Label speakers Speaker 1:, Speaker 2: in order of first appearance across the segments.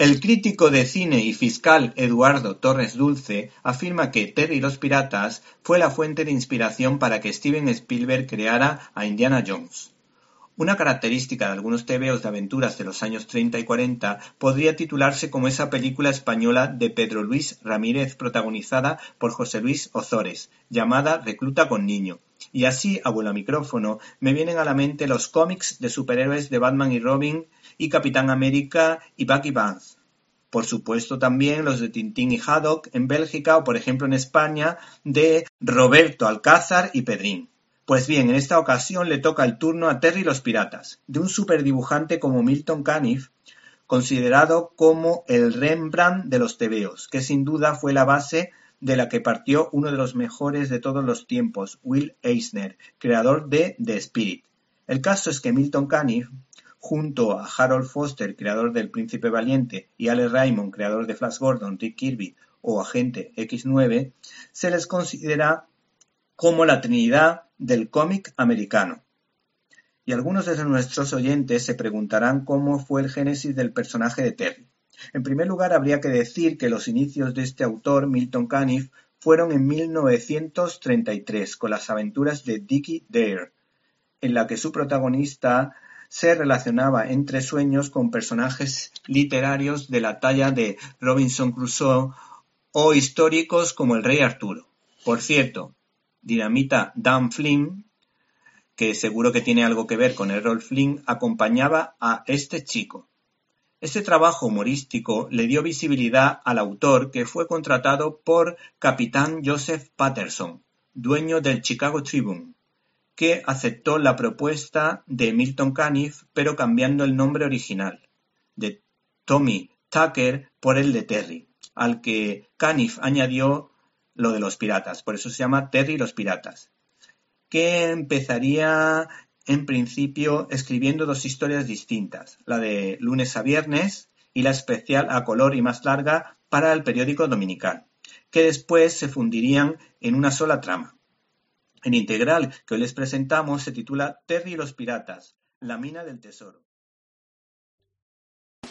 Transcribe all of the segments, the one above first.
Speaker 1: El crítico de cine y fiscal Eduardo Torres Dulce afirma que Terry y los piratas fue la fuente de inspiración para que Steven Spielberg creara a Indiana Jones. Una característica de algunos tebeos de aventuras de los años 30 y 40 podría titularse como esa película española de Pedro Luis Ramírez protagonizada por José Luis Ozores, llamada Recluta con niño. Y así, abuelo micrófono, me vienen a la mente los cómics de superhéroes de Batman y Robin y Capitán América y Bucky Barnes. Por supuesto también los de Tintín y Haddock en Bélgica o por ejemplo en España de Roberto Alcázar y Pedrín. Pues bien, en esta ocasión le toca el turno a Terry los Piratas, de un superdibujante como Milton Caniff, considerado como el Rembrandt de los tebeos, que sin duda fue la base de la que partió uno de los mejores de todos los tiempos, Will Eisner, creador de The Spirit. El caso es que Milton Caniff Junto a Harold Foster, creador del Príncipe Valiente, y Alex Raymond, creador de Flash Gordon, Rick Kirby o Agente X9, se les considera como la trinidad del cómic americano. Y algunos de nuestros oyentes se preguntarán cómo fue el génesis del personaje de Terry. En primer lugar, habría que decir que los inicios de este autor, Milton Caniff, fueron en 1933, con las aventuras de Dickie Dare, en la que su protagonista se relacionaba entre sueños con personajes literarios de la talla de Robinson Crusoe o históricos como el rey Arturo. Por cierto, Dinamita Dan Flynn, que seguro que tiene algo que ver con Errol Flynn, acompañaba a este chico. Este trabajo humorístico le dio visibilidad al autor que fue contratado por Capitán Joseph Patterson, dueño del Chicago Tribune, que aceptó la propuesta de Milton Caniff pero cambiando el nombre original, de Tommy Tucker por el de Terry, al que Caniff añadió lo de los piratas, por eso se llama Terry los piratas, que empezaría en principio escribiendo dos historias distintas, la de lunes a viernes y la especial a color y más larga para el periódico dominical, que después se fundirían en una sola trama. El integral que hoy les presentamos se titula Terry y los piratas, la mina del tesoro.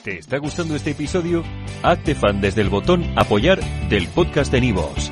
Speaker 2: ¿Te está gustando este episodio? Hazte fan desde el botón apoyar del podcast de Nivos.